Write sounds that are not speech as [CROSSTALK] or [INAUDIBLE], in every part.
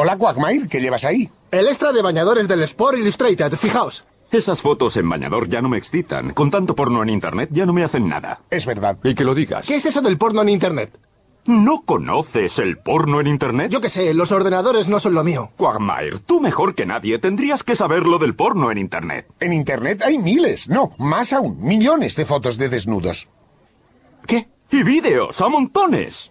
Hola, Quagmire. ¿Qué llevas ahí? El extra de bañadores del Sport Illustrated. Fijaos. Esas fotos en bañador ya no me excitan. Con tanto porno en Internet ya no me hacen nada. Es verdad. Y que lo digas. ¿Qué es eso del porno en Internet? ¿No conoces el porno en Internet? Yo qué sé, los ordenadores no son lo mío. Quagmire, tú mejor que nadie tendrías que saber lo del porno en Internet. En Internet hay miles, no, más aún, millones de fotos de desnudos. ¿Qué? Y vídeos, a montones.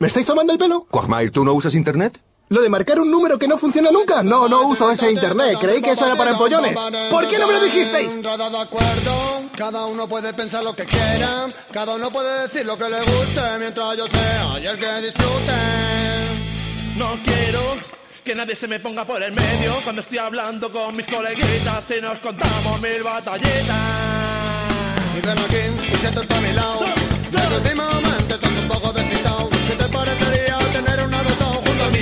¿Me estáis tomando el pelo? Quagmire, ¿tú no usas Internet? ¿Lo de marcar un número que no funciona nunca? No, no uso ese internet. Creí que eso era para empollones. ¿Por qué no me lo dijisteis? de acuerdo, cada uno puede pensar lo que quiera, cada uno puede decir lo que le guste, mientras yo sea y el que disfrute. No quiero que nadie se me ponga por el medio cuando estoy hablando con mis coleguitas y nos contamos mil batallitas. Y ven aquí y siéntate a mi lado.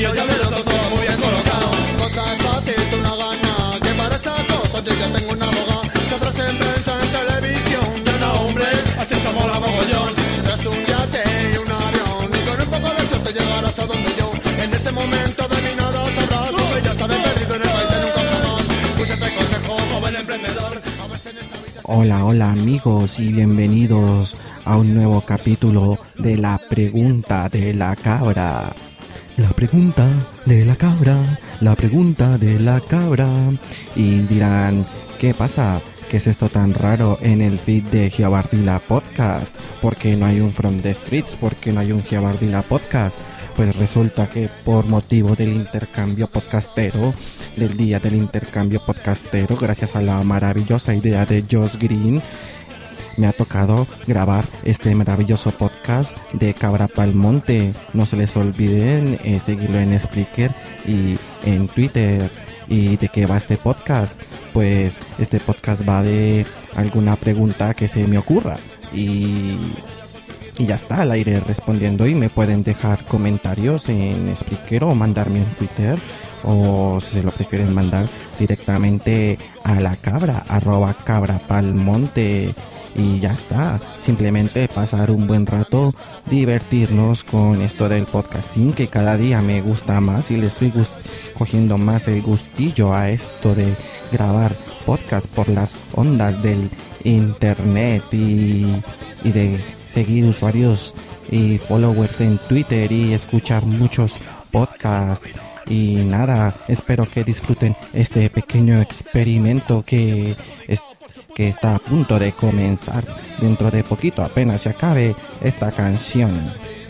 Mío? Ya me lo todo muy bien colocado. Cosa es fácil, tú no ganas. Que para esa cosa yo ya tengo una abogada. Se atrás en prensa, en televisión. Ya no, hombre, así somos la mogollón. Tras un yate y un avión. Y con un poco de suerte llegarás a donde yo. En ese momento de mi nada sabrás. Porque ya estaré perdido en el país de nunca jamás. Puse tres consejos, joven emprendedor. A en esta vida... Hola, hola amigos y bienvenidos a un nuevo capítulo de la pregunta de la cabra. La pregunta de la cabra, la pregunta de la cabra. Y dirán, ¿qué pasa? ¿Qué es esto tan raro en el feed de Giabardila Podcast? ¿Por qué no hay un From the Streets? ¿Por qué no hay un Giabardila Podcast? Pues resulta que por motivo del intercambio podcastero, del día del intercambio podcastero, gracias a la maravillosa idea de Josh Green, me ha tocado grabar este maravilloso podcast de Cabra Palmonte. No se les olviden eh, seguirlo en Spreaker y en Twitter. ¿Y de qué va este podcast? Pues este podcast va de alguna pregunta que se me ocurra. Y, y ya está, al aire respondiendo. Y me pueden dejar comentarios en Spreaker o mandarme en Twitter. O si se lo prefieren mandar directamente a la cabra, arroba cabra palmonte y ya está. Simplemente pasar un buen rato, divertirnos con esto del podcasting que cada día me gusta más y le estoy cogiendo más el gustillo a esto de grabar podcast por las ondas del internet y, y de seguir usuarios y followers en Twitter y escuchar muchos podcasts. Y nada, espero que disfruten este pequeño experimento que es que está a punto de comenzar. Dentro de poquito apenas se acabe esta canción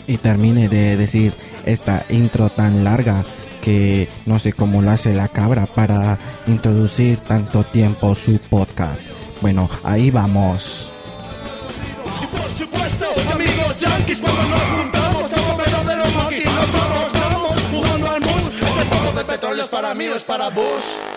y termine de decir esta intro tan larga que no sé cómo lo hace la cabra para introducir tanto tiempo su podcast. Bueno, ahí vamos. Y por supuesto, amigos cuando nos juntamos, de es para mí, es para Bush.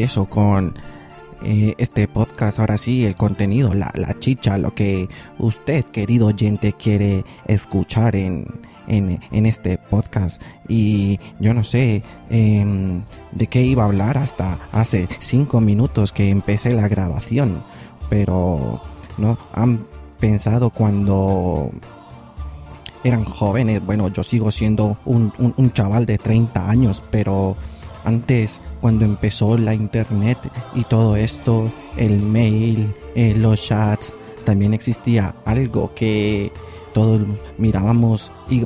Empiezo con eh, este podcast ahora sí, el contenido, la, chicha, lo que usted, querido oyente, quiere escuchar en, en, en este podcast. Y yo no sé em, de qué iba a hablar hasta hace cinco minutos que empecé la grabación. Pero, ¿no? Han pensado cuando eran jóvenes. Bueno, yo sigo siendo un, un, un chaval de 30 años, pero antes, cuando empezó la internet y todo esto, el mail, eh, los chats, también existía algo que todos mirábamos y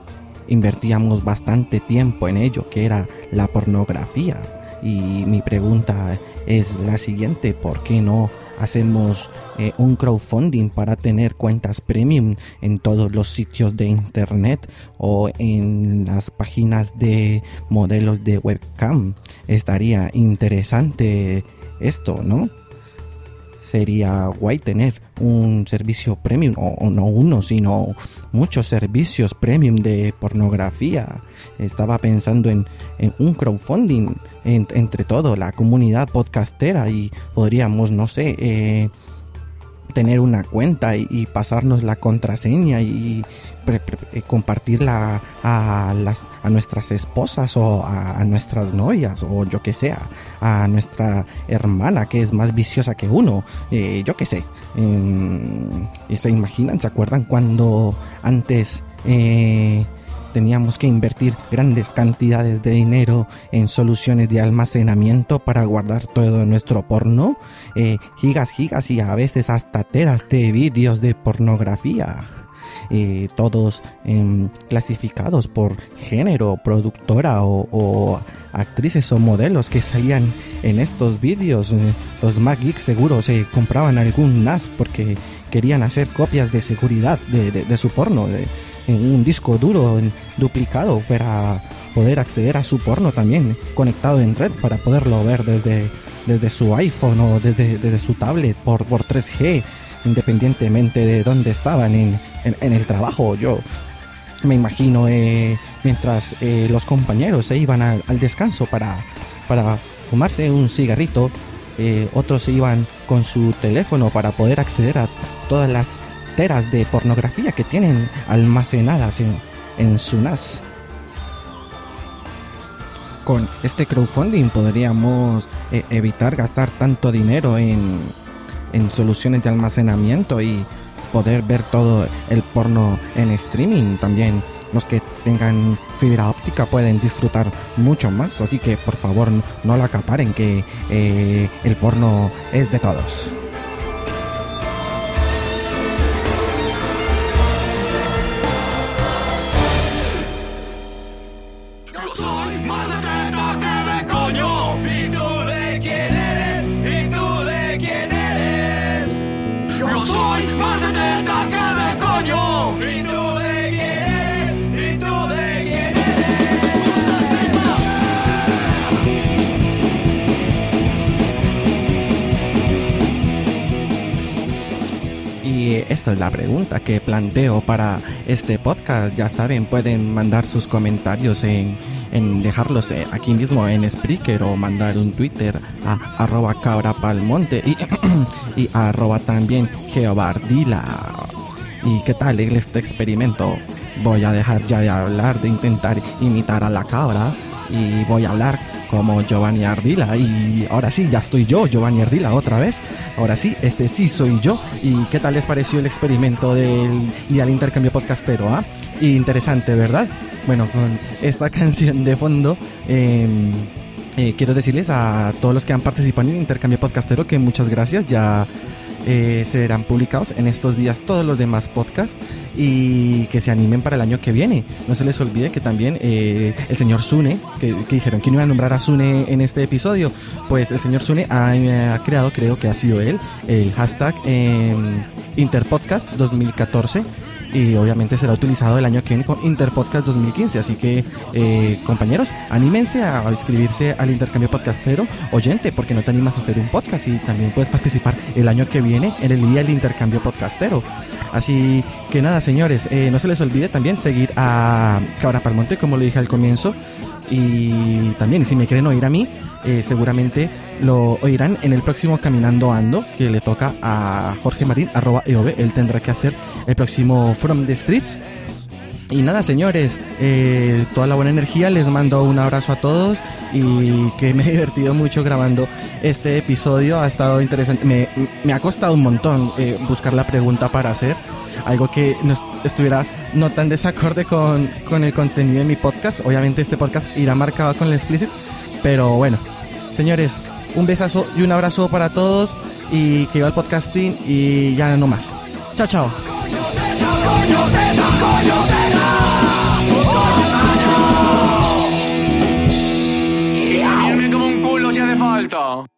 invertíamos bastante tiempo en ello, que era la pornografía. Y mi pregunta es la siguiente, ¿por qué no hacemos eh, un crowdfunding para tener cuentas premium en todos los sitios de internet o en las páginas de modelos de webcam? Estaría interesante esto, ¿no? Sería guay tener un servicio premium, o, o, no uno, sino muchos servicios premium de pornografía. Estaba pensando en, en un crowdfunding en, entre todo la comunidad podcastera y podríamos, no sé, eh, tener una cuenta y, pasarnos la contraseña y eh, compartirla a, las, a nuestras esposas o a, nuestras novias o yo que sea, a nuestra hermana que es más viciosa que uno, eh, yo que sé. Eh, ¿Se imaginan? ¿Se acuerdan cuando antes... Eh, teníamos que invertir grandes cantidades de dinero en soluciones de almacenamiento para guardar todo nuestro porno, eh, gigas, gigas y a veces hasta teras de vídeos de pornografía. Eh, todos eh, clasificados por género, productora o, o, actrices o modelos que salían en estos vídeos. Eh, los Mac Geeks seguro se compraban algún NAS porque querían hacer copias de seguridad de, de, de su porno. De, en un disco duro en, duplicado para poder acceder a su porno también conectado en red para poderlo ver desde, desde su iPhone o desde, desde su tablet por, por 3G independientemente de dónde estaban en, en, en el trabajo yo me imagino eh, mientras eh, los compañeros se iban al, al, descanso para, para fumarse un cigarrito eh, otros iban con su teléfono para poder acceder a todas las teras de pornografía que tienen almacenadas en, en su NAS. Con este crowdfunding podríamos eh, evitar gastar tanto dinero en, en soluciones de almacenamiento y poder ver todo el porno en streaming también. Los que tengan fibra óptica pueden disfrutar mucho más, así que por favor no lo acaparen que eh, el porno es de todos. Esta es la pregunta que planteo para este podcast. Ya saben, pueden mandar sus comentarios en, en dejarlos aquí mismo en Spreaker o mandar un Twitter a arroba cabrapalmonte y, [CLEARS THROAT] y arroba también geobardila. ¿Y qué tal este experimento? Voy a dejar ya de hablar, de intentar imitar a la cabra y voy a hablar como Giovanni Ardila y ahora sí, ya estoy yo, Giovanni Ardila otra vez. Ahora sí, este sí soy yo. ¿Y qué tal les pareció el experimento del del intercambio podcastero? ¿ah? Interesante, ¿verdad? Bueno, con esta [LAUGHS] canción de fondo, eh, eh, quiero decirles a todos los que han participado en el intercambio podcastero que muchas gracias. Ya eh, serán publicados en estos días todos los demás podcasts y que se animen para el año que viene. No se les olvide que también eh, el señor Sune, que, dijeron que no iba a nombrar a Sune en este episodio, pues el señor Sune ha, creado, creo que ha sido él, el hashtag eh, Interpodcast 2014 y obviamente será utilizado el año que viene con Interpodcast 2015. Así que, eh, compañeros, anímense a inscribirse al intercambio podcastero oyente, porque no te animas a hacer un podcast y también puedes participar el año que viene en el día del intercambio podcastero. Así que nada, señores, eh, no se les olvide también seguir a Cabra Palmonte, como lo dije al comienzo. Y también, si me quieren oír a mí, eh, seguramente lo oirán en el próximo Caminando Ando, que le toca a Jorge Marín, arroba EOB. Él tendrá que hacer el próximo From the Streets. Y nada, señores, eh, toda la buena energía. Les mando un abrazo a todos y que me he divertido mucho grabando este episodio. Ha estado interesante. Me, ha costado un montón eh, buscar la pregunta para hacer algo que no estuviera no tan desacorde con, con el contenido de mi podcast. Obviamente este podcast irá marcado con el explicit, pero bueno, señores, un besazo y un abrazo para todos y que va el podcasting y ya no más. Chao, chao. Falta.